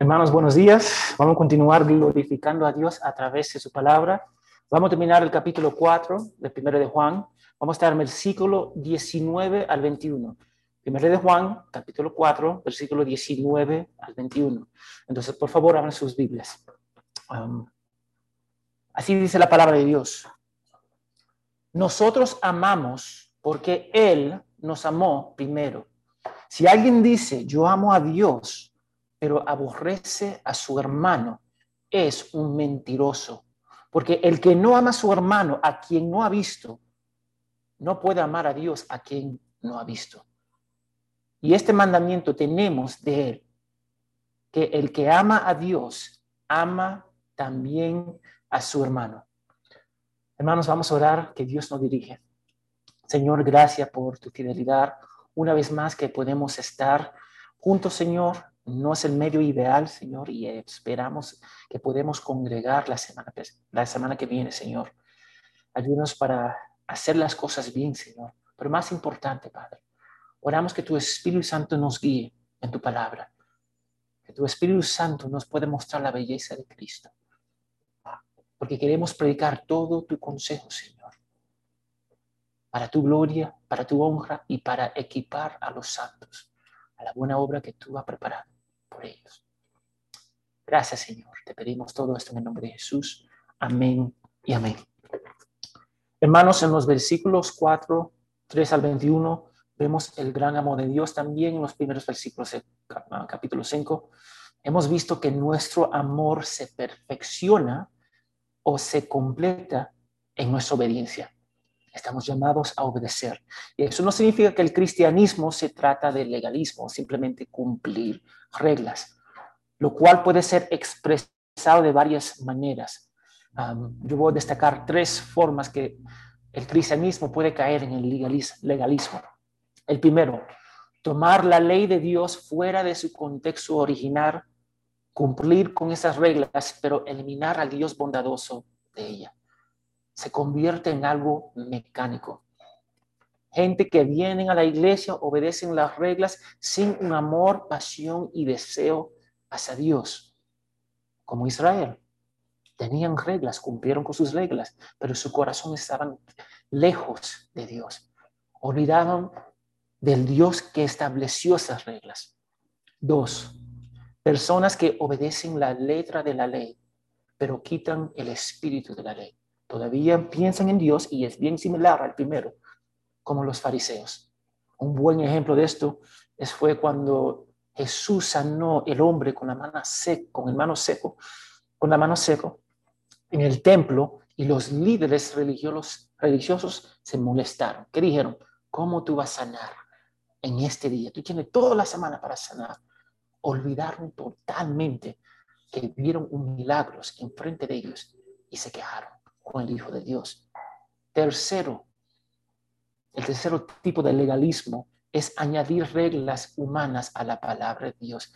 Hermanos, buenos días. Vamos a continuar glorificando a Dios a través de su palabra. Vamos a terminar el capítulo 4 del primero de Juan. Vamos a estar en el versículo 19 al 21. Primero de Juan, capítulo 4, versículo 19 al 21. Entonces, por favor, abran sus Biblias. Um, así dice la palabra de Dios. Nosotros amamos porque Él nos amó primero. Si alguien dice, yo amo a Dios, pero aborrece a su hermano, es un mentiroso. Porque el que no ama a su hermano, a quien no ha visto, no puede amar a Dios a quien no ha visto. Y este mandamiento tenemos de él, que el que ama a Dios, ama también a su hermano. Hermanos, vamos a orar que Dios nos dirige. Señor, gracias por tu fidelidad. Una vez más que podemos estar juntos, Señor, no es el medio ideal, Señor, y esperamos que podemos congregar la semana, la semana que viene, Señor. Ayúdanos para hacer las cosas bien, Señor. Pero más importante, Padre, oramos que tu Espíritu Santo nos guíe en tu palabra. Que tu Espíritu Santo nos pueda mostrar la belleza de Cristo. Porque queremos predicar todo tu consejo, Señor. Para tu gloria, para tu honra y para equipar a los santos a la buena obra que tú has preparado ellos. Gracias, Señor. Te pedimos todo esto en el nombre de Jesús. Amén y amén. Hermanos, en los versículos 4, 3 al 21, vemos el gran amor de Dios también en los primeros versículos del capítulo 5. Hemos visto que nuestro amor se perfecciona o se completa en nuestra obediencia. Estamos llamados a obedecer. Y eso no significa que el cristianismo se trata de legalismo, simplemente cumplir reglas, lo cual puede ser expresado de varias maneras. yo voy a destacar tres formas que el cristianismo puede caer en el legalismo. El primero, tomar la ley de Dios fuera de su contexto original, cumplir con esas reglas, pero eliminar al Dios bondadoso de ella se convierte en algo mecánico. Gente que vienen a la iglesia, obedecen las reglas sin un amor, pasión y deseo hacia Dios, como Israel. Tenían reglas, cumplieron con sus reglas, pero su corazón estaban lejos de Dios. Olvidaron del Dios que estableció esas reglas. Dos, personas que obedecen la letra de la ley, pero quitan el espíritu de la ley todavía piensan en Dios y es bien similar al primero, como los fariseos. Un buen ejemplo de esto es, fue cuando Jesús sanó el hombre con la mano seca, con el mano seco, con la mano seco en el templo y los líderes religiosos, religiosos se molestaron. ¿Qué dijeron? ¿Cómo tú vas a sanar en este día? Tú tienes toda la semana para sanar. Olvidaron totalmente que vieron un milagro enfrente de ellos y se quejaron con el Hijo de Dios. Tercero, el tercer tipo de legalismo es añadir reglas humanas a la palabra de Dios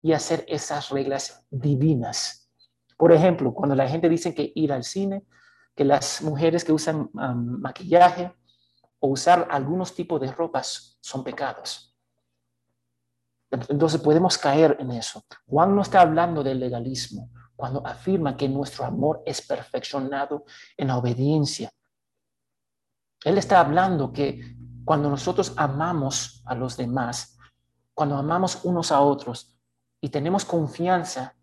y hacer esas reglas divinas. Por ejemplo, cuando la gente dice que ir al cine, que las mujeres que usan maquillaje o usar algunos tipos de ropas son pecados. Entonces podemos caer en eso. Juan no está hablando del legalismo cuando afirma que nuestro amor es perfeccionado en la obediencia. Él está hablando que cuando nosotros amamos a los demás, cuando amamos unos a otros y tenemos confianza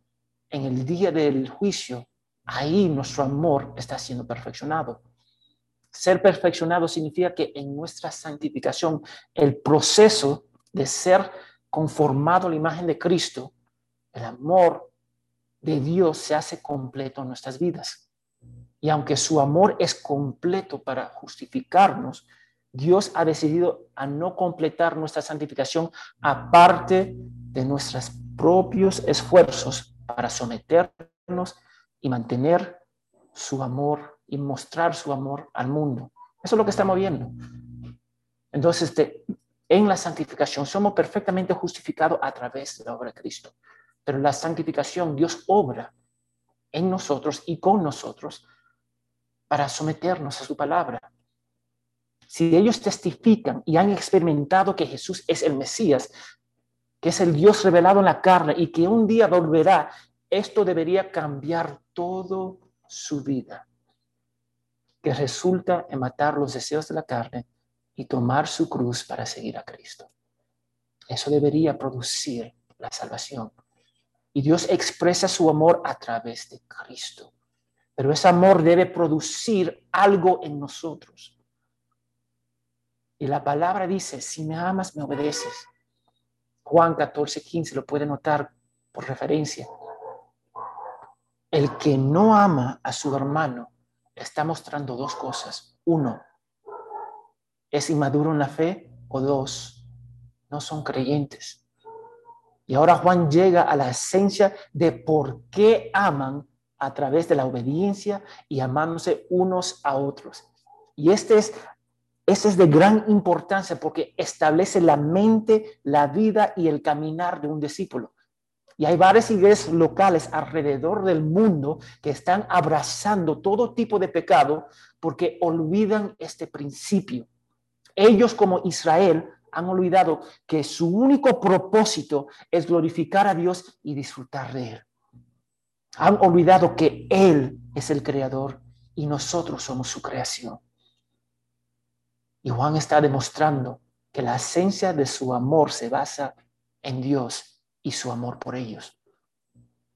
en el día del juicio, ahí nuestro amor está siendo perfeccionado. Ser perfeccionado significa que en nuestra santificación, el proceso de ser conformado a la imagen de Cristo, el amor de Dios se hace completo en nuestras vidas. Y aunque su amor es completo para justificarnos, Dios ha decidido a no completar nuestra santificación aparte de nuestros propios esfuerzos para someternos y mantener su amor y mostrar su amor al mundo. Eso es lo que estamos viendo. Entonces, este, en la santificación somos perfectamente justificados a través de la obra de Cristo. Pero la santificación, Dios obra en nosotros y con nosotros para someternos a su palabra. Si ellos testifican y han experimentado que Jesús es el Mesías, que es el Dios revelado en la carne y que un día volverá, esto debería cambiar todo su vida, que resulta en matar los deseos de la carne y tomar su cruz para seguir a Cristo. Eso debería producir la salvación. Y Dios expresa su amor a través de Cristo. Pero ese amor debe producir algo en nosotros. Y la palabra dice, si me amas, me obedeces. Juan 14, 15, lo puede notar por referencia. El que no ama a su hermano está mostrando dos cosas. Uno, es inmaduro en la fe. O dos, no son creyentes. Y ahora Juan llega a la esencia de por qué aman a través de la obediencia y amándose unos a otros. Y este es ese es de gran importancia porque establece la mente, la vida y el caminar de un discípulo. Y hay varias iglesias locales alrededor del mundo que están abrazando todo tipo de pecado porque olvidan este principio. Ellos como Israel han olvidado que su único propósito es glorificar a Dios y disfrutar de Él. Han olvidado que Él es el creador y nosotros somos su creación. Y Juan está demostrando que la esencia de su amor se basa en Dios y su amor por ellos.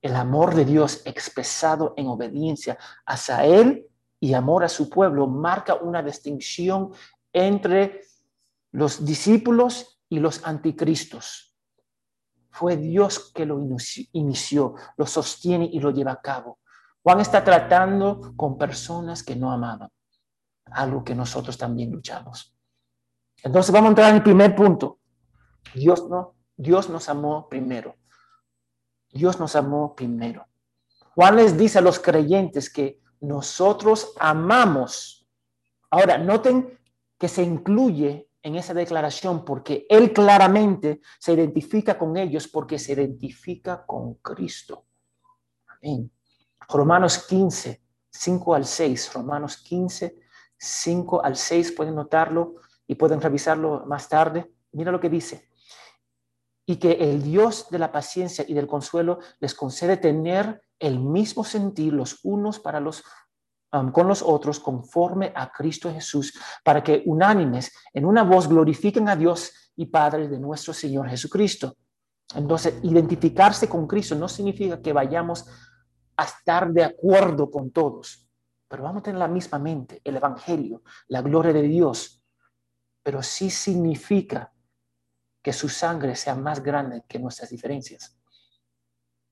El amor de Dios expresado en obediencia hacia Él y amor a su pueblo marca una distinción entre los discípulos y los anticristos. Fue Dios que lo inició, lo sostiene y lo lleva a cabo. Juan está tratando con personas que no amaban algo que nosotros también luchamos. Entonces vamos a entrar en el primer punto. Dios, no, Dios nos amó primero. Dios nos amó primero. Juan les dice a los creyentes que nosotros amamos. Ahora, noten que se incluye en esa declaración porque Él claramente se identifica con ellos porque se identifica con Cristo. Amén. Romanos 15, 5 al 6. Romanos 15, 5 al 6, pueden notarlo y pueden revisarlo más tarde. Mira lo que dice. Y que el Dios de la paciencia y del consuelo les concede tener el mismo sentir los unos para los con los otros conforme a Cristo Jesús, para que unánimes en una voz glorifiquen a Dios y Padre de nuestro Señor Jesucristo. Entonces, identificarse con Cristo no significa que vayamos a estar de acuerdo con todos pero vamos a tener la misma mente, el Evangelio, la gloria de Dios, pero sí significa que su sangre sea más grande que nuestras diferencias.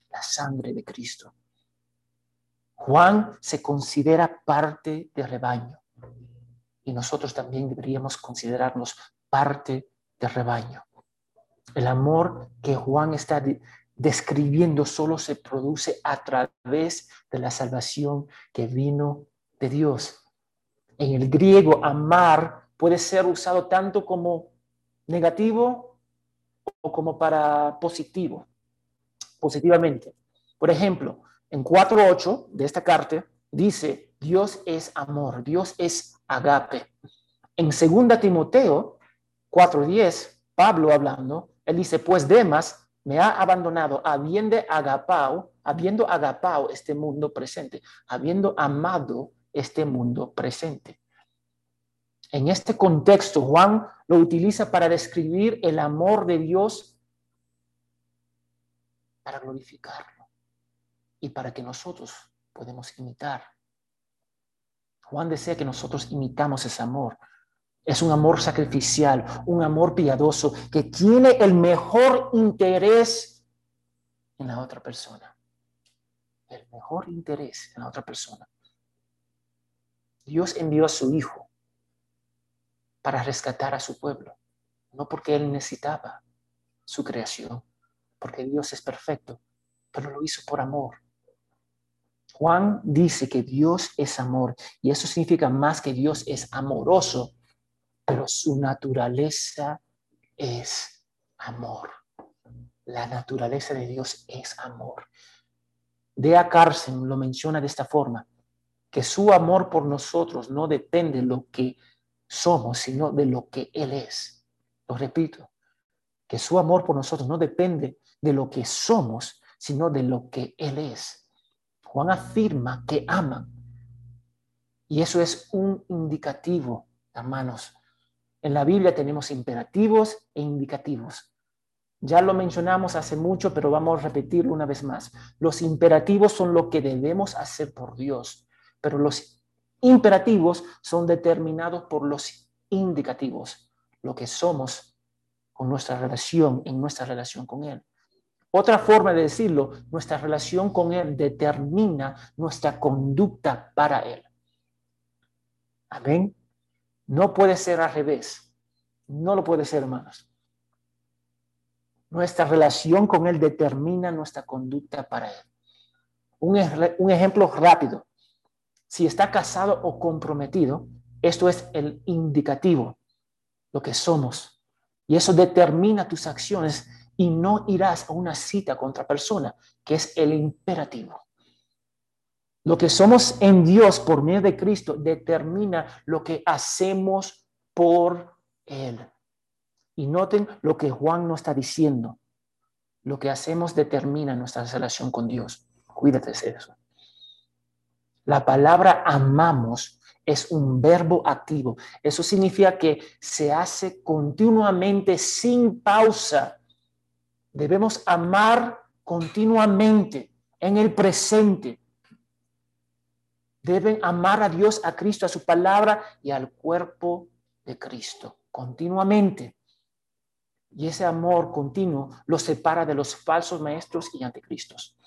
La sangre de Cristo. Juan se considera parte del rebaño y nosotros también deberíamos considerarnos parte del rebaño. El amor que Juan está describiendo solo se produce a través de la salvación que vino de Dios. En el griego, amar puede ser usado tanto como negativo o como para positivo, positivamente. Por ejemplo, en 4.8 de esta carta dice, Dios es amor, Dios es agape. En 2 Timoteo 4.10, Pablo hablando, él dice, pues Demas me ha abandonado habiendo agapao, habiendo agapao este mundo presente, habiendo amado este mundo presente. En este contexto, Juan lo utiliza para describir el amor de Dios para glorificarlo y para que nosotros podemos imitar. Juan desea que nosotros imitamos ese amor. Es un amor sacrificial, un amor piadoso que tiene el mejor interés en la otra persona. El mejor interés en la otra persona. Dios envió a su Hijo para rescatar a su pueblo, no porque Él necesitaba su creación, porque Dios es perfecto, pero lo hizo por amor. Juan dice que Dios es amor y eso significa más que Dios es amoroso pero su naturaleza es amor. La naturaleza de Dios es amor. Dea Carson lo menciona de esta forma, que su amor por nosotros no depende de lo que somos, sino de lo que Él es. Lo repito, que su amor por nosotros no depende de lo que somos, sino de lo que Él es. Juan afirma que ama. Y eso es un indicativo, hermanos. En la Biblia tenemos imperativos e indicativos. Ya lo mencionamos hace mucho, pero vamos a repetirlo una vez más. Los imperativos son lo que debemos hacer por Dios, pero los imperativos son determinados por los indicativos, lo que somos con nuestra relación, en nuestra relación con Él. Otra forma de decirlo, nuestra relación con Él determina nuestra conducta para Él. Amén. No puede ser al revés. No lo puede ser, hermanos. Nuestra relación con Él determina nuestra conducta para Él. Un, un ejemplo rápido. Si está casado o comprometido, esto es el indicativo, lo que somos. Y eso determina tus acciones y no irás a una cita con otra persona, que es el imperativo. Lo que somos en Dios por medio de Cristo determina lo que hacemos por Él. Y noten lo que Juan nos está diciendo. Lo que hacemos determina nuestra relación con Dios. Cuídate de eso. La palabra amamos es un verbo activo. Eso significa que se hace continuamente sin pausa. Debemos amar continuamente en el presente. Deben amar a Dios, a Cristo, a su palabra y al cuerpo de Cristo continuamente. Y ese amor continuo los separa de los falsos maestros y anticristos.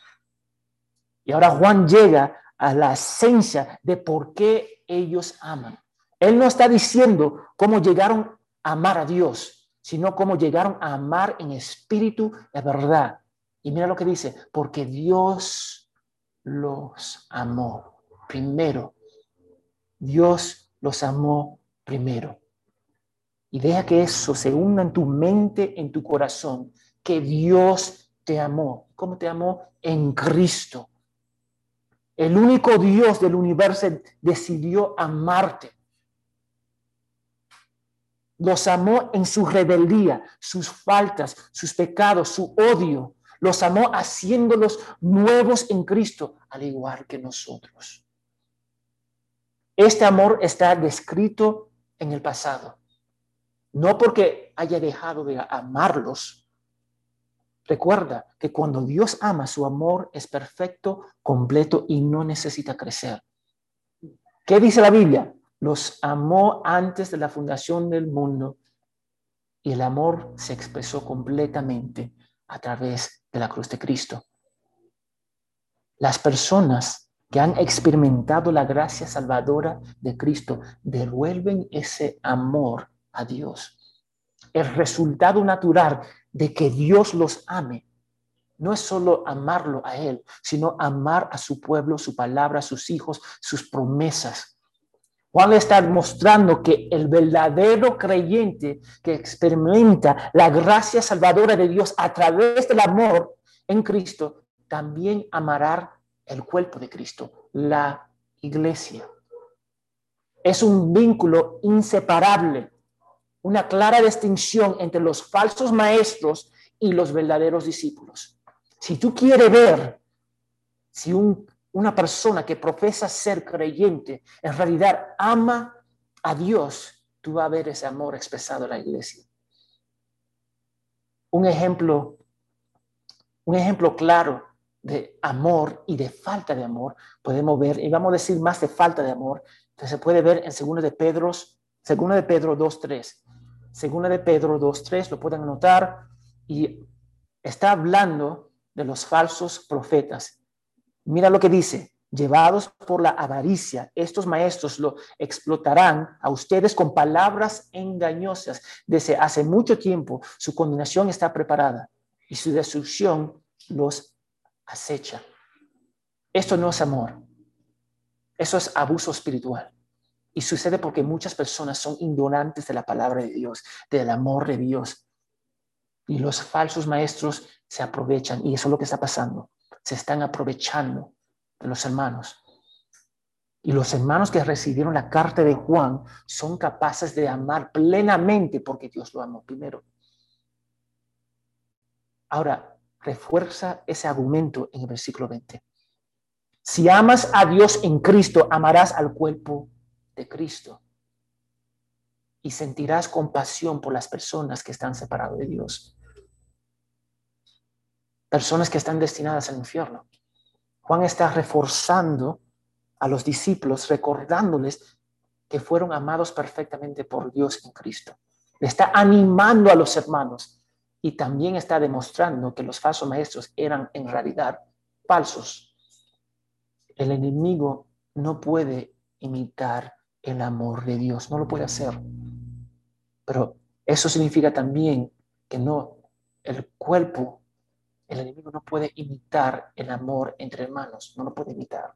Y ahora Juan llega a la esencia de por qué ellos aman. Él no está diciendo cómo llegaron a amar a Dios sino como llegaron a amar en espíritu de verdad. Y mira lo que dice, porque Dios los amó primero. Dios los amó primero. Y deja que eso se hunda en tu mente, en tu corazón, que Dios te amó. ¿Cómo te amó? En Cristo. El único Dios del universo decidió amarte los amó en su rebeldía, sus faltas, sus pecados, su odio. Los amó haciéndolos nuevos en Cristo, al igual que nosotros. Este amor está descrito en el pasado, no porque haya dejado de amarlos. Recuerda que cuando Dios ama, su amor es perfecto, completo y no necesita crecer. ¿Qué dice la Biblia? Los amó antes de la fundación del mundo y el amor se expresó completamente a través de la cruz de Cristo. Las personas que han experimentado la gracia salvadora de Cristo devuelven ese amor a Dios. El resultado natural de que Dios los ame no es solo amarlo a Él, sino amar a su pueblo, su palabra, sus hijos, sus promesas. Juan está mostrando que el verdadero creyente que experimenta la gracia salvadora de Dios a través del amor en Cristo, también amará el cuerpo de Cristo, la iglesia. Es un vínculo inseparable, una clara distinción entre los falsos maestros y los verdaderos discípulos. Si tú quieres ver si un una persona que profesa ser creyente, en realidad ama a Dios, tú vas a ver ese amor expresado en la iglesia. Un ejemplo, un ejemplo claro de amor y de falta de amor, podemos ver, y vamos a decir más de falta de amor, que se puede ver en 2 de Pedro, 2 de Pedro 2.3. 2 de Pedro 2.3, lo pueden anotar, y está hablando de los falsos profetas. Mira lo que dice, llevados por la avaricia, estos maestros lo explotarán a ustedes con palabras engañosas. Desde hace mucho tiempo su condenación está preparada y su destrucción los acecha. Esto no es amor. Eso es abuso espiritual. Y sucede porque muchas personas son ignorantes de la palabra de Dios, del amor de Dios. Y los falsos maestros se aprovechan. Y eso es lo que está pasando se están aprovechando de los hermanos. Y los hermanos que recibieron la carta de Juan son capaces de amar plenamente porque Dios lo amó primero. Ahora, refuerza ese argumento en el versículo 20. Si amas a Dios en Cristo, amarás al cuerpo de Cristo y sentirás compasión por las personas que están separadas de Dios. Personas que están destinadas al infierno. Juan está reforzando a los discípulos, recordándoles que fueron amados perfectamente por Dios en Cristo. Le está animando a los hermanos y también está demostrando que los falsos maestros eran en realidad falsos. El enemigo no puede imitar el amor de Dios, no lo puede hacer. Pero eso significa también que no, el cuerpo, el enemigo no puede imitar el amor entre hermanos, no lo puede imitar.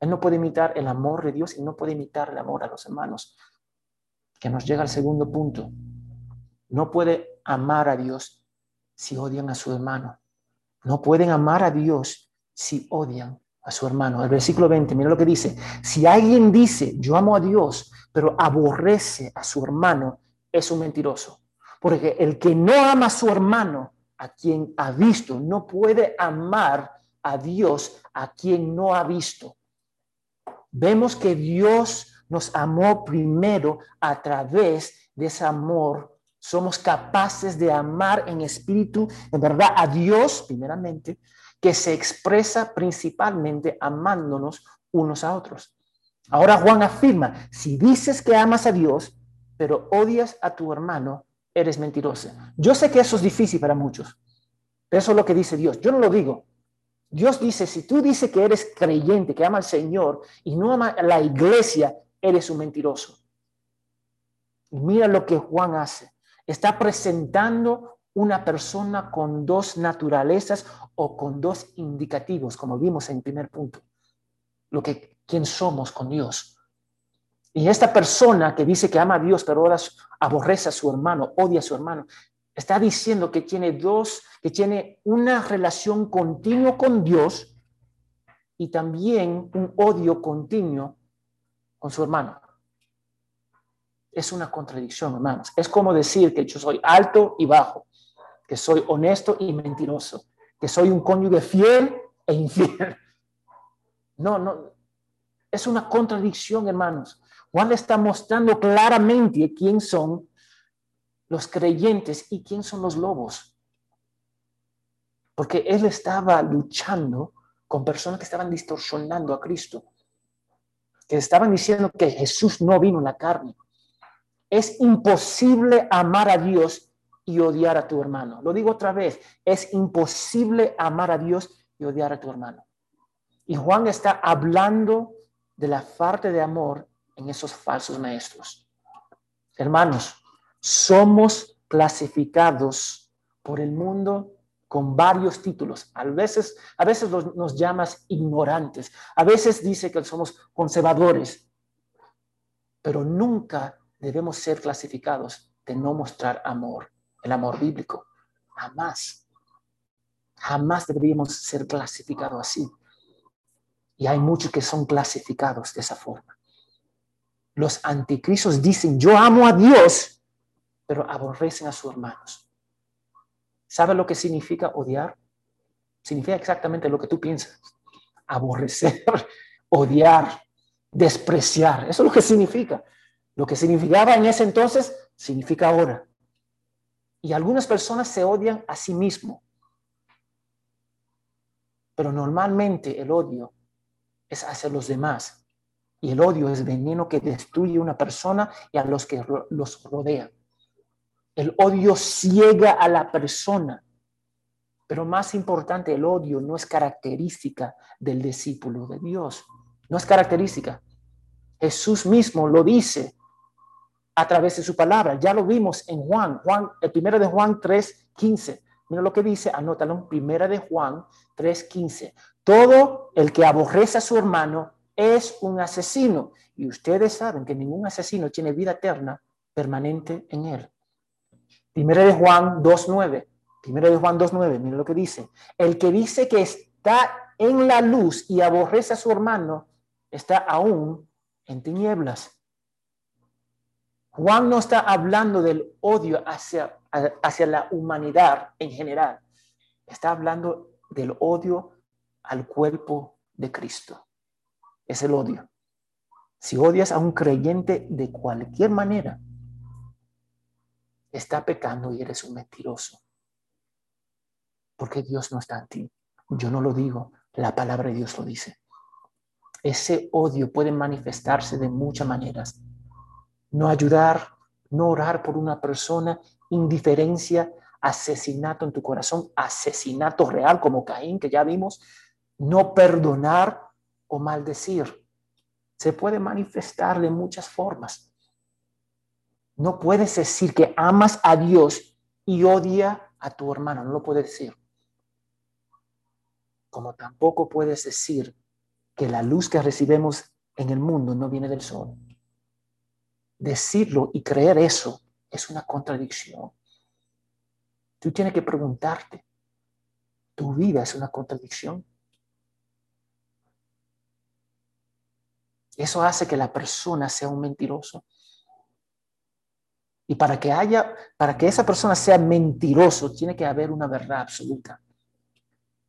Él no puede imitar el amor de Dios y no puede imitar el amor a los hermanos. Que nos llega al segundo punto. No puede amar a Dios si odian a su hermano. No pueden amar a Dios si odian a su hermano. El versículo 20, mira lo que dice. Si alguien dice, yo amo a Dios, pero aborrece a su hermano, es un mentiroso. Porque el que no ama a su hermano, a quien ha visto, no puede amar a Dios a quien no ha visto. Vemos que Dios nos amó primero a través de ese amor. Somos capaces de amar en espíritu, en verdad, a Dios primeramente, que se expresa principalmente amándonos unos a otros. Ahora Juan afirma, si dices que amas a Dios, pero odias a tu hermano, eres mentirosa. Yo sé que eso es difícil para muchos, pero eso es lo que dice Dios. Yo no lo digo. Dios dice, si tú dices que eres creyente, que ama al Señor y no ama a la iglesia, eres un mentiroso. Y mira lo que Juan hace. Está presentando una persona con dos naturalezas o con dos indicativos, como vimos en el primer punto. Lo que, quién somos con Dios. Y esta persona que dice que ama a Dios, pero ahora aborrece a su hermano, odia a su hermano, está diciendo que tiene dos, que tiene una relación continua con Dios y también un odio continuo con su hermano. Es una contradicción, hermanos. Es como decir que yo soy alto y bajo, que soy honesto y mentiroso, que soy un cónyuge fiel e infiel. No, no. Es una contradicción, hermanos. Juan está mostrando claramente quién son los creyentes y quién son los lobos. Porque él estaba luchando con personas que estaban distorsionando a Cristo, que estaban diciendo que Jesús no vino en la carne. Es imposible amar a Dios y odiar a tu hermano. Lo digo otra vez, es imposible amar a Dios y odiar a tu hermano. Y Juan está hablando de la falta de amor en esos falsos maestros. Hermanos, somos clasificados por el mundo con varios títulos. A veces, a veces nos llamas ignorantes, a veces dice que somos conservadores, pero nunca debemos ser clasificados de no mostrar amor, el amor bíblico. Jamás, jamás deberíamos ser clasificados así. Y hay muchos que son clasificados de esa forma los anticristos dicen, yo amo a Dios, pero aborrecen a sus hermanos. ¿Sabe lo que significa odiar? Significa exactamente lo que tú piensas. Aborrecer, odiar, despreciar. Eso es lo que significa. Lo que significaba en ese entonces, significa ahora. Y algunas personas se odian a sí mismos. Pero normalmente el odio es hacia los demás y el odio es veneno que destruye a una persona y a los que los rodean. El odio ciega a la persona. Pero más importante, el odio no es característica del discípulo de Dios. No es característica. Jesús mismo lo dice a través de su palabra. Ya lo vimos en Juan, Juan, el primero de Juan 3:15. Mira lo que dice, anótalo, primera de Juan 3:15. Todo el que aborrece a su hermano es un asesino. Y ustedes saben que ningún asesino tiene vida eterna permanente en él. Primero de Juan 2.9. Primero de Juan 2.9. Miren lo que dice. El que dice que está en la luz y aborrece a su hermano, está aún en tinieblas. Juan no está hablando del odio hacia, hacia la humanidad en general, Está hablando del odio al cuerpo de Cristo. Es el odio. Si odias a un creyente de cualquier manera, está pecando y eres un mentiroso. Porque Dios no está en ti. Yo no lo digo, la palabra de Dios lo dice. Ese odio puede manifestarse de muchas maneras. No ayudar, no orar por una persona, indiferencia, asesinato en tu corazón, asesinato real como Caín, que ya vimos, no perdonar o maldecir. Se puede manifestar de muchas formas. No puedes decir que amas a Dios y odia a tu hermano, no lo puedes decir. Como tampoco puedes decir que la luz que recibimos en el mundo no viene del sol. Decirlo y creer eso es una contradicción. Tú tienes que preguntarte, ¿tu vida es una contradicción? Eso hace que la persona sea un mentiroso. Y para que haya, para que esa persona sea mentiroso, tiene que haber una verdad absoluta.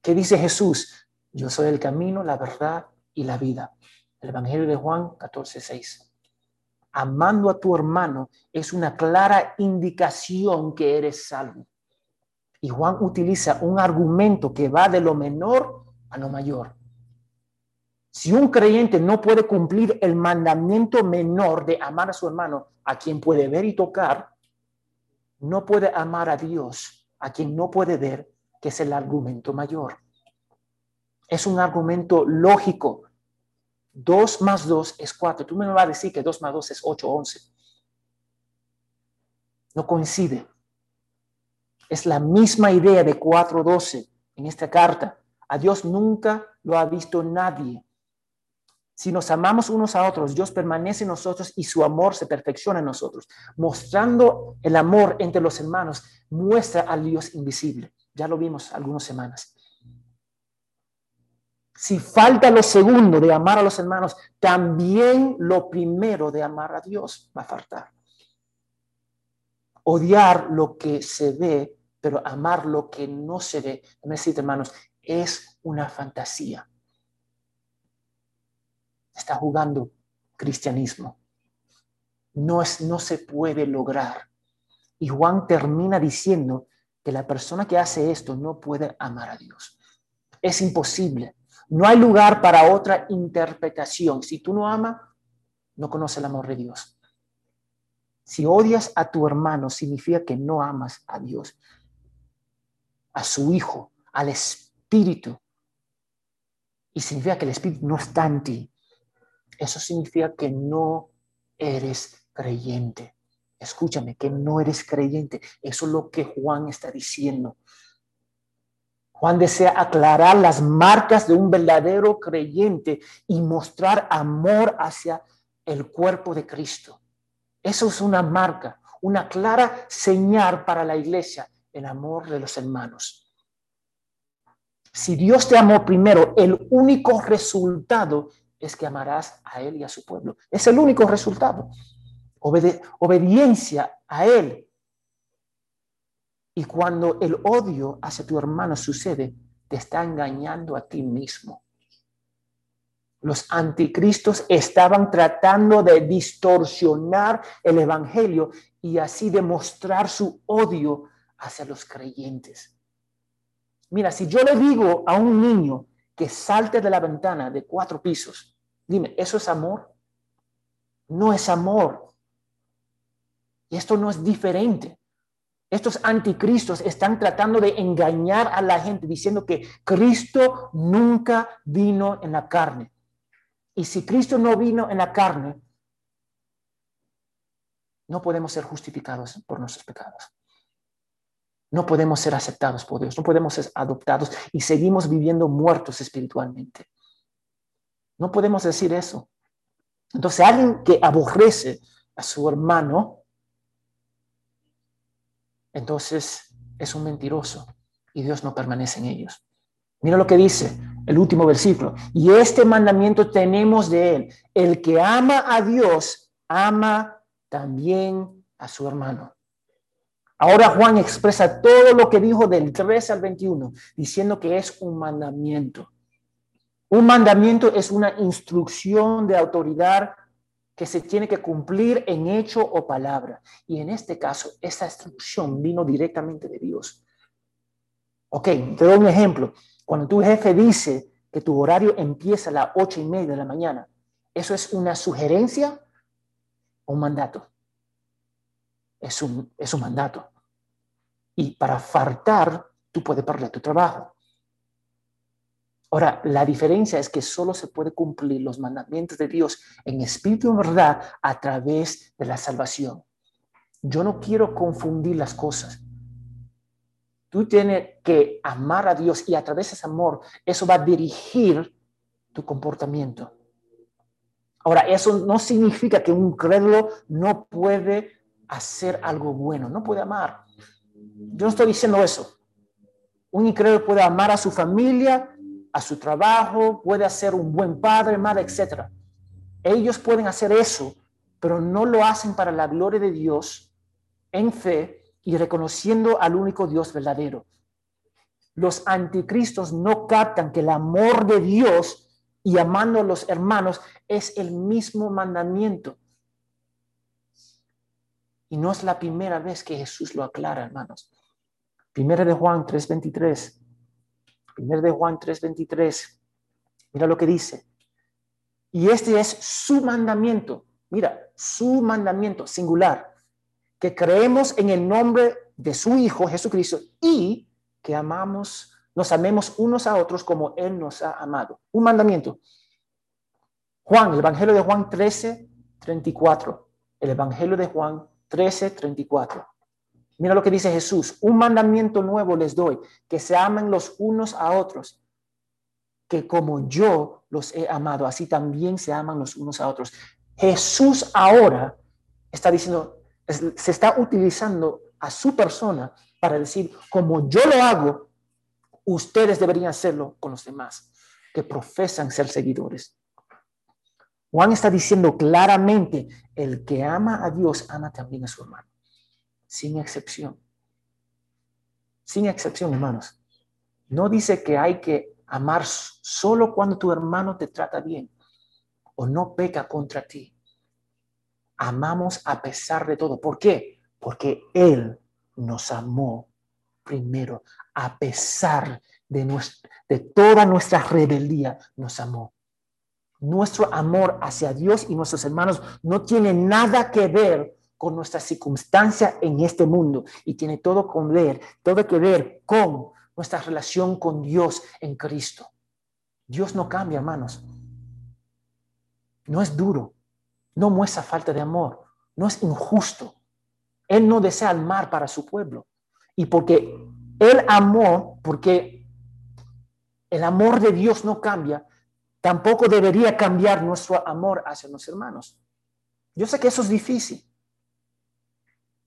¿Qué dice Jesús? Yo soy el camino, la verdad y la vida. El Evangelio de Juan 14, 6. Amando a tu hermano es una clara indicación que eres salvo. Y Juan utiliza un argumento que va de lo menor a lo mayor. Si un creyente no puede cumplir el mandamiento menor de amar a su hermano, a quien puede ver y tocar, no puede amar a Dios, a quien no puede ver, que es el argumento mayor. Es un argumento lógico. Dos más dos es cuatro. Tú me vas a decir que dos más dos es ocho, once. No coincide. Es la misma idea de cuatro, doce en esta carta. A Dios nunca lo ha visto nadie. Si nos amamos unos a otros, Dios permanece en nosotros y su amor se perfecciona en nosotros. Mostrando el amor entre los hermanos, muestra al Dios invisible. Ya lo vimos algunas semanas. Si falta lo segundo de amar a los hermanos, también lo primero de amar a Dios va a faltar. Odiar lo que se ve, pero amar lo que no se ve, necesito hermanos, es una fantasía está jugando cristianismo. No, es, no se puede lograr. Y Juan termina diciendo que la persona que hace esto no puede amar a Dios. Es imposible. No hay lugar para otra interpretación. Si tú no amas, no conoces el amor de Dios. Si odias a tu hermano, significa que no amas a Dios, a su Hijo, al Espíritu. Y significa que el Espíritu no está en ti eso significa que no eres creyente. Escúchame, que no eres creyente. Eso es lo que Juan está diciendo. Juan desea aclarar las marcas de un verdadero creyente y mostrar amor hacia el cuerpo de Cristo. Eso es una marca, una clara señal para la iglesia, el amor de los hermanos. Si Dios te amó primero, el único resultado es que amarás a Él y a su pueblo. Es el único resultado. obediencia a Él. Y cuando el odio hacia tu hermano sucede, te está engañando a ti mismo. Los anticristos estaban tratando de distorsionar el Evangelio y así demostrar su odio hacia los creyentes. Mira, si yo le digo a un niño que salte de la ventana de cuatro pisos, Dime, ¿eso es amor? No es amor. Y esto no es diferente. Estos anticristos están tratando de engañar a la gente diciendo que Cristo nunca vino en la carne. Y si Cristo no vino en la carne, no podemos ser justificados por nuestros pecados. No podemos ser aceptados por Dios, no podemos ser adoptados y seguimos viviendo muertos espiritualmente. No podemos decir eso. Entonces, alguien que aborrece a su hermano, entonces es un mentiroso y Dios no permanece en ellos. Mira lo que dice el último versículo. Y este mandamiento tenemos de él. El que ama a Dios, ama también a su hermano. Ahora Juan expresa todo lo que dijo del 13 al 21, diciendo que es un mandamiento. Un mandamiento es una instrucción de autoridad que se tiene que cumplir en hecho o palabra. Y en este caso, esa instrucción vino directamente de Dios. Ok, te doy un ejemplo. Cuando tu jefe dice que tu horario empieza a las ocho y media de la mañana, ¿eso es una sugerencia o un mandato? Es un, es un mandato. Y para faltar, tú puedes perder tu trabajo. Ahora, la diferencia es que solo se puede cumplir los mandamientos de Dios en espíritu y verdad a través de la salvación. Yo no quiero confundir las cosas. Tú tienes que amar a Dios y a través de ese amor, eso va a dirigir tu comportamiento. Ahora, eso no significa que un crédulo no puede hacer algo bueno, no puede amar. Yo no estoy diciendo eso. Un incrédulo puede amar a su familia, a su trabajo, puede ser un buen padre, madre, etc. Ellos pueden hacer eso, pero no lo hacen para la gloria de Dios en fe y reconociendo al único Dios verdadero. Los anticristos no captan que el amor de Dios y amando a los hermanos es el mismo mandamiento. Y no es la primera vez que Jesús lo aclara, hermanos. Primera de Juan 3:23. Primera de Juan 3:23. Mira lo que dice. Y este es su mandamiento. Mira, su mandamiento singular. Que creemos en el nombre de su Hijo Jesucristo y que amamos, nos amemos unos a otros como Él nos ha amado. Un mandamiento. Juan, el Evangelio de Juan 13, 34. El Evangelio de Juan 13, 34. Mira lo que dice Jesús, un mandamiento nuevo les doy, que se amen los unos a otros, que como yo los he amado, así también se aman los unos a otros. Jesús ahora está diciendo, se está utilizando a su persona para decir, como yo lo hago, ustedes deberían hacerlo con los demás que profesan ser seguidores. Juan está diciendo claramente, el que ama a Dios ama también a su hermano sin excepción. Sin excepción, hermanos. No dice que hay que amar solo cuando tu hermano te trata bien o no peca contra ti. Amamos a pesar de todo. ¿Por qué? Porque Él nos amó primero, a pesar de, de toda nuestra rebeldía, nos amó. Nuestro amor hacia Dios y nuestros hermanos no tiene nada que ver con nuestra circunstancia en este mundo y tiene todo con ver, todo que ver con nuestra relación con Dios en Cristo. Dios no cambia, hermanos. No es duro, no muestra falta de amor, no es injusto. Él no desea el mal para su pueblo. Y porque Él amó, porque el amor de Dios no cambia, tampoco debería cambiar nuestro amor hacia los hermanos. Yo sé que eso es difícil.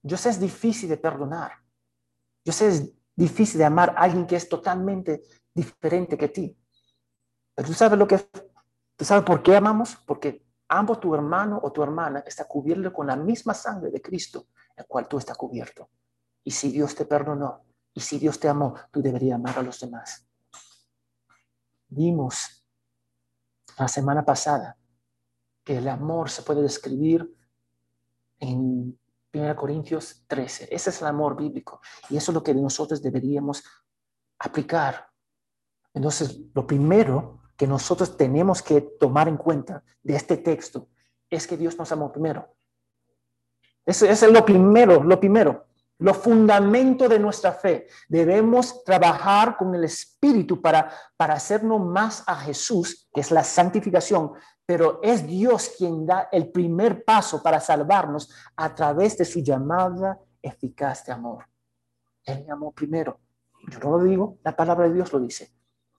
Yo sé es difícil de perdonar. Yo sé es difícil de amar a alguien que es totalmente diferente que ti. Pero tú sabes lo que tú sabes por qué amamos? Porque ambos tu hermano o tu hermana está cubierto con la misma sangre de Cristo, el cual tú estás cubierto. Y si Dios te perdonó y si Dios te amó, tú deberías amar a los demás. Vimos la semana pasada que el amor se puede describir en 1 Corintios 13. Ese es el amor bíblico y eso es lo que nosotros deberíamos aplicar. Entonces, lo primero que nosotros tenemos que tomar en cuenta de este texto es que Dios nos amó primero. Eso, es lo primero, lo primero, lo fundamento de nuestra fe. Debemos trabajar con el Espíritu para, para hacernos más a Jesús, que es la santificación, pero es Dios quien da el primer paso para salvarnos a través de su llamada eficaz de amor. Él me amó primero. Yo no lo digo, la palabra de Dios lo dice.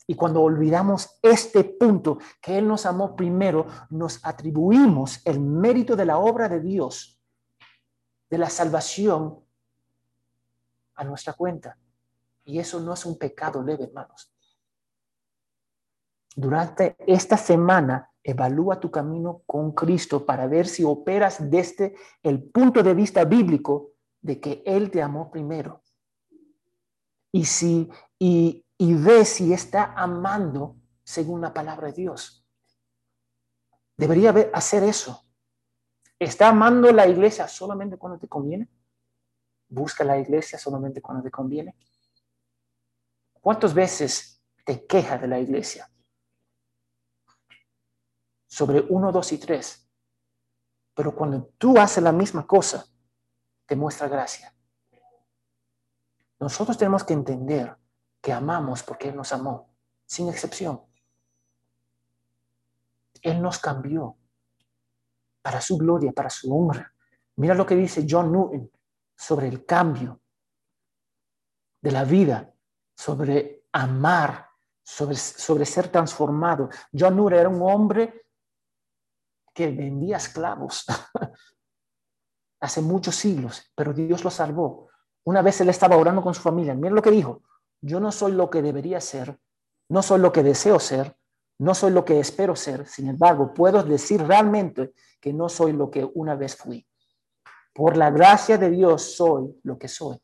Y cuando olvidamos este punto, que Él nos amó primero, nos atribuimos el mérito de la obra de Dios, de la salvación, a nuestra cuenta. Y eso no es un pecado leve, hermanos. Durante esta semana Evalúa tu camino con Cristo para ver si operas desde el punto de vista bíblico de que Él te amó primero. Y si y, y ve si está amando según la palabra de Dios. Debería hacer eso. ¿Está amando la iglesia solamente cuando te conviene? ¿Busca la iglesia solamente cuando te conviene? ¿Cuántas veces te queja de la iglesia? Sobre uno, dos y tres. Pero cuando tú haces la misma cosa, te muestra gracia. Nosotros tenemos que entender que amamos porque Él nos amó, sin excepción. Él nos cambió para su gloria, para su honra. Mira lo que dice John Newton sobre el cambio de la vida, sobre amar, sobre, sobre ser transformado. John Newton era un hombre que vendía esclavos hace muchos siglos, pero Dios lo salvó. Una vez él estaba orando con su familia. Mira lo que dijo. Yo no soy lo que debería ser, no soy lo que deseo ser, no soy lo que espero ser, sin embargo, puedo decir realmente que no soy lo que una vez fui. Por la gracia de Dios soy lo que soy.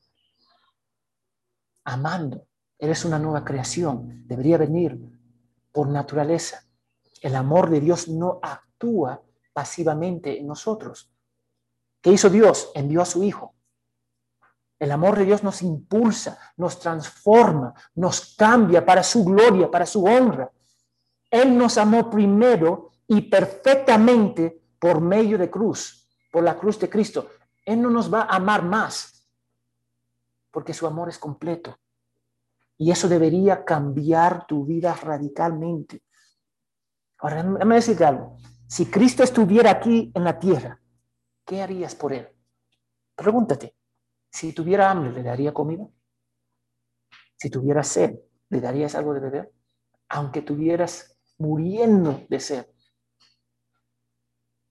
Amando, eres una nueva creación, debería venir por naturaleza. El amor de Dios no actúa pasivamente en nosotros. ¿Qué hizo Dios? Envió a su Hijo. El amor de Dios nos impulsa, nos transforma, nos cambia para su gloria, para su honra. Él nos amó primero y perfectamente por medio de cruz, por la cruz de Cristo. Él no nos va a amar más porque su amor es completo. Y eso debería cambiar tu vida radicalmente. Ahora, déjame decirte algo. Si Cristo estuviera aquí en la tierra, ¿qué harías por él? Pregúntate. Si tuviera hambre, ¿le daría comida? Si tuviera sed, ¿le darías algo de beber? Aunque tuvieras muriendo de sed.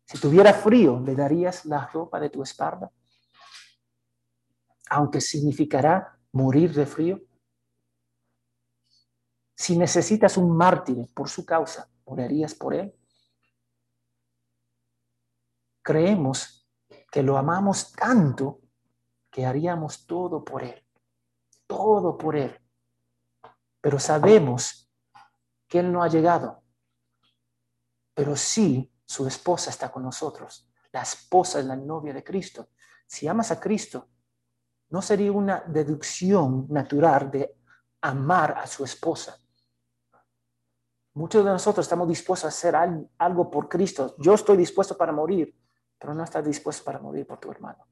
Si tuviera frío, ¿le darías la ropa de tu espalda? Aunque significará morir de frío. Si necesitas un mártir por su causa, ¿morirías por él? Creemos que lo amamos tanto que haríamos todo por él, todo por él. Pero sabemos que Él no ha llegado. Pero sí, su esposa está con nosotros. La esposa es la novia de Cristo. Si amas a Cristo, no sería una deducción natural de amar a su esposa. Muchos de nosotros estamos dispuestos a hacer algo por Cristo. Yo estoy dispuesto para morir, pero no estás dispuesto para morir por tu hermano.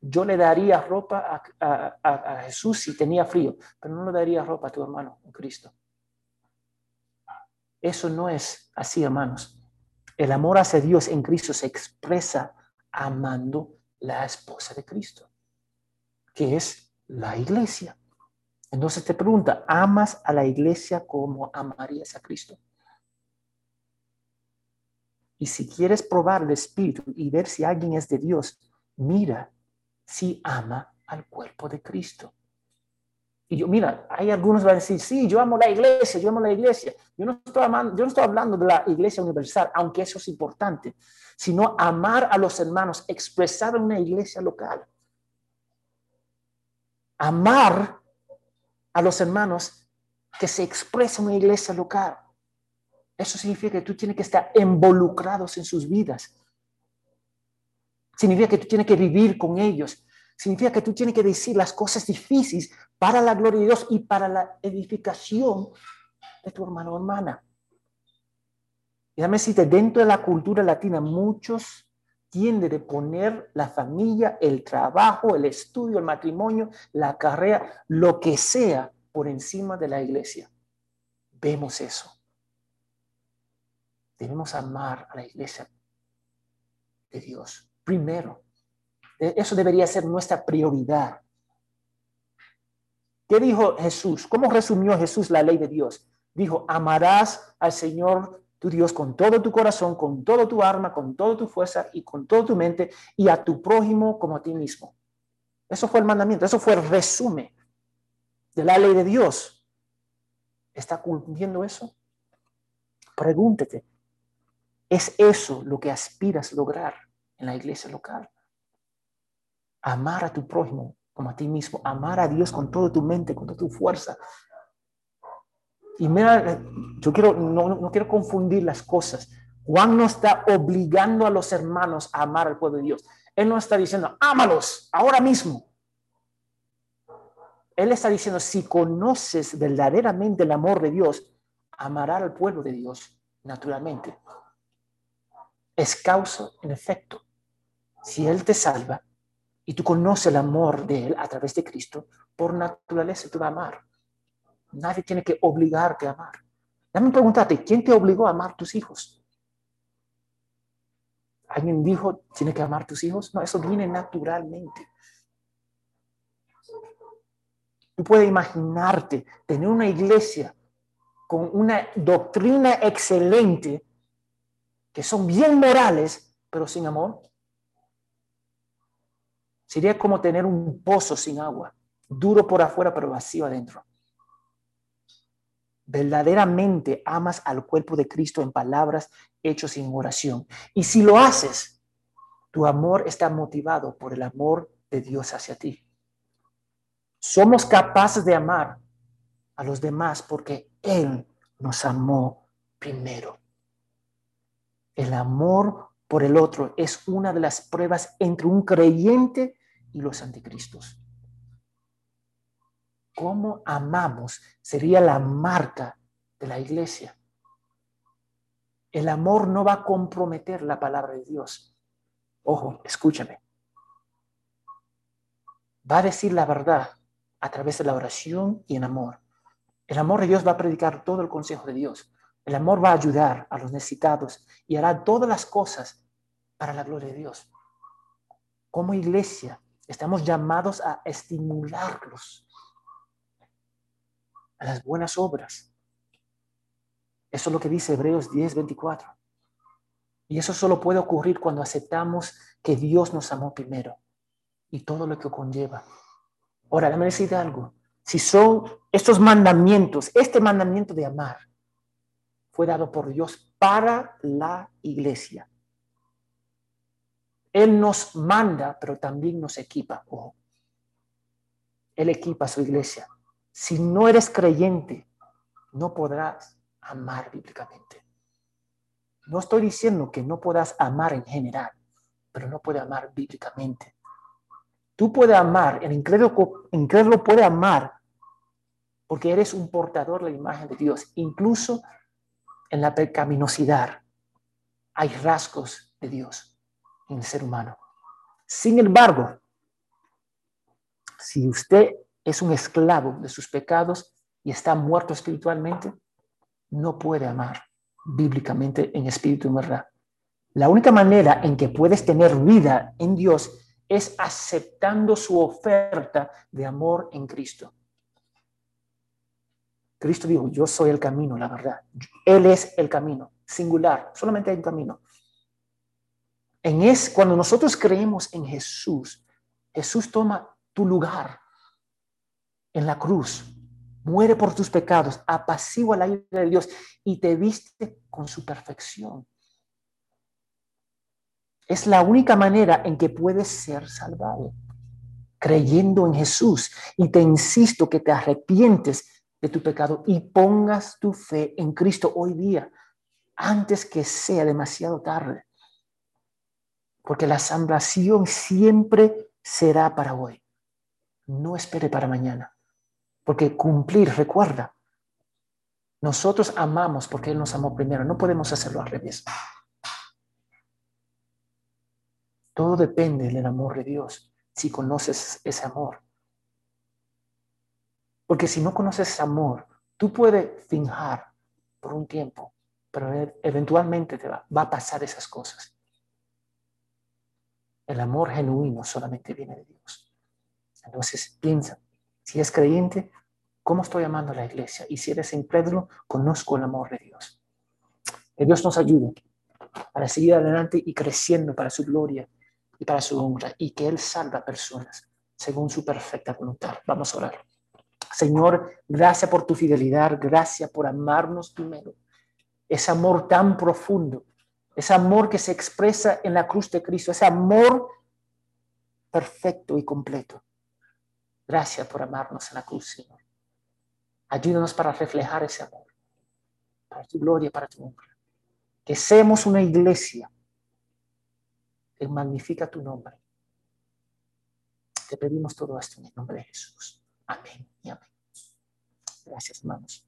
Yo le daría ropa a, Jesús si tenía frío, pero no le daría ropa a tu hermano, en Cristo. Eso no es así, hermanos. El amor hacia Dios en Cristo se expresa amando la esposa de Cristo, que es la iglesia. Entonces te pregunta, ¿amas a la iglesia como amarías a Cristo? Y si quieres probar el Espíritu y ver si alguien es de Dios, mira si ama al cuerpo de Cristo. Y yo, mira, hay algunos que van a decir, sí, yo amo la iglesia, yo amo la iglesia. Yo no, estoy amando, yo no estoy hablando de la iglesia universal, aunque eso es importante, sino amar a los hermanos, expresar en una iglesia local. Amar a los hermanos que se expresa en una iglesia local. Eso significa que tú tienes que estar involucrados en sus vidas. Significa que tú tienes que vivir con ellos. Significa que tú tienes que decir las cosas difíciles para la gloria de Dios y para la edificación de tu hermano o hermana. Y déjame decirte, dentro de la cultura latina, muchos tienden a poner la familia, el trabajo, el estudio, el matrimonio, la carrera, lo que sea, por encima de la iglesia. Vemos eso. Debemos amar a la iglesia de Dios primero. Eso debería ser nuestra prioridad. ¿Qué dijo Jesús? ¿Cómo resumió Jesús la ley de Dios? Dijo, amarás al Señor tu Dios con todo tu corazón, con todo tu alma, con toda tu fuerza y con toda tu mente y a tu prójimo como a ti mismo. Eso fue el mandamiento, eso fue el resumen de la ley de Dios. ¿Está cumpliendo eso? Pregúntete, ¿es eso lo que aspiras lograr en la iglesia local? Amar a tu prójimo como a ti mismo. Amar a Dios con toda tu mente, con toda tu fuerza. Y mira, yo quiero, no, quiero confundir las cosas. Juan no está obligando a los hermanos a amar al pueblo de Dios. Él no está diciendo, ámalos ahora mismo. Él está diciendo, si conoces verdaderamente el amor de Dios, amará al pueblo de Dios naturalmente. Es causa en efecto. Si Él te salva y tú conoces el amor de Él a través de Cristo, por naturaleza tú vas a amar. Nadie tiene que obligarte a amar. Dame preguntarte, ¿quién te obligó a amar tus hijos? ¿Alguien dijo, tiene que amar tus hijos? No, eso viene naturalmente. Tú puedes imaginarte tener una iglesia con una doctrina excelente, que son bien morales, pero sin amor. Sería como tener un pozo sin agua, duro por afuera, pero vacío adentro. Verdaderamente amas al cuerpo de Cristo en palabras, hechos y en oración. Y si lo haces, tu amor está motivado por el amor de Dios hacia ti. Somos capaces de amar a los demás porque Él nos amó primero. El amor por el otro es una de las pruebas entre un creyente y los anticristos. Cómo amamos sería la marca de la iglesia. El amor no va a comprometer la palabra de Dios. Ojo, escúchame. Va a decir la verdad a través de la oración y en amor. El amor de Dios va a predicar todo el consejo de Dios. El amor va a ayudar a los necesitados y hará todas las cosas para la gloria de Dios. Como iglesia, estamos llamados a estimularlos a las buenas obras. Eso es lo que dice Hebreos 10, 24. Y eso solo puede ocurrir cuando aceptamos que Dios nos amó primero y todo lo que conlleva. Ahora, déjame decir algo. Si son estos mandamientos, este mandamiento de amar, fue dado por Dios para la iglesia. Él nos manda, pero también nos equipa. Él equipa a su iglesia. Si no eres creyente, no podrás amar bíblicamente. No estoy diciendo que no puedas amar en general, pero no puede amar bíblicamente. Tú puedes amar, el incrédulo, puede amar porque eres un portador de la imagen de Dios. Incluso en la pecaminosidad hay rasgos de Dios en el ser humano. Sin embargo, si usted es un esclavo de sus pecados y está muerto espiritualmente, no puede amar bíblicamente en espíritu y verdad. La única manera en que puedes tener vida en Dios es aceptando su oferta de amor en Cristo. Cristo dijo, yo soy el camino, la verdad. Él es el camino, singular, solamente hay un camino. En es cuando nosotros creemos en Jesús, Jesús toma tu lugar en la cruz, muere por tus pecados, apacigua la ira de Dios y te viste con su perfección. Es la única manera en que puedes ser salvado, creyendo en Jesús. Y te insisto que te arrepientes de tu pecado y pongas tu fe en Cristo hoy día, antes que sea demasiado tarde. Porque la salvación siempre será para hoy. No espere para mañana. Porque cumplir, recuerda, nosotros amamos porque Él nos amó primero. No podemos hacerlo al revés. Todo depende del amor de Dios, si conoces ese amor. Porque si no conoces amor, tú puedes fingir por un tiempo, pero e-, eventualmente te va, va a pasar esas cosas. El amor genuino solamente viene de Dios. Entonces piensa, si es creyente, ¿cómo estoy amando a la iglesia? Y si eres incrédulo, conozco el amor de Dios. Que Dios nos ayude para seguir adelante y creciendo para su gloria y para su honra y que Él salva personas según su perfecta voluntad. Vamos a orar. Señor, gracias por tu fidelidad, gracias por amarnos primero. Ese amor tan profundo, ese amor que se expresa en la cruz de Cristo, ese amor perfecto y completo. Gracias por amarnos en la cruz, Señor. Ayúdanos para reflejar ese amor, para tu gloria, para tu honra. Que seamos una iglesia que magnifica tu nombre. Te pedimos todo esto en el nombre de Jesús. Amén y amén. Gracias, hermanos.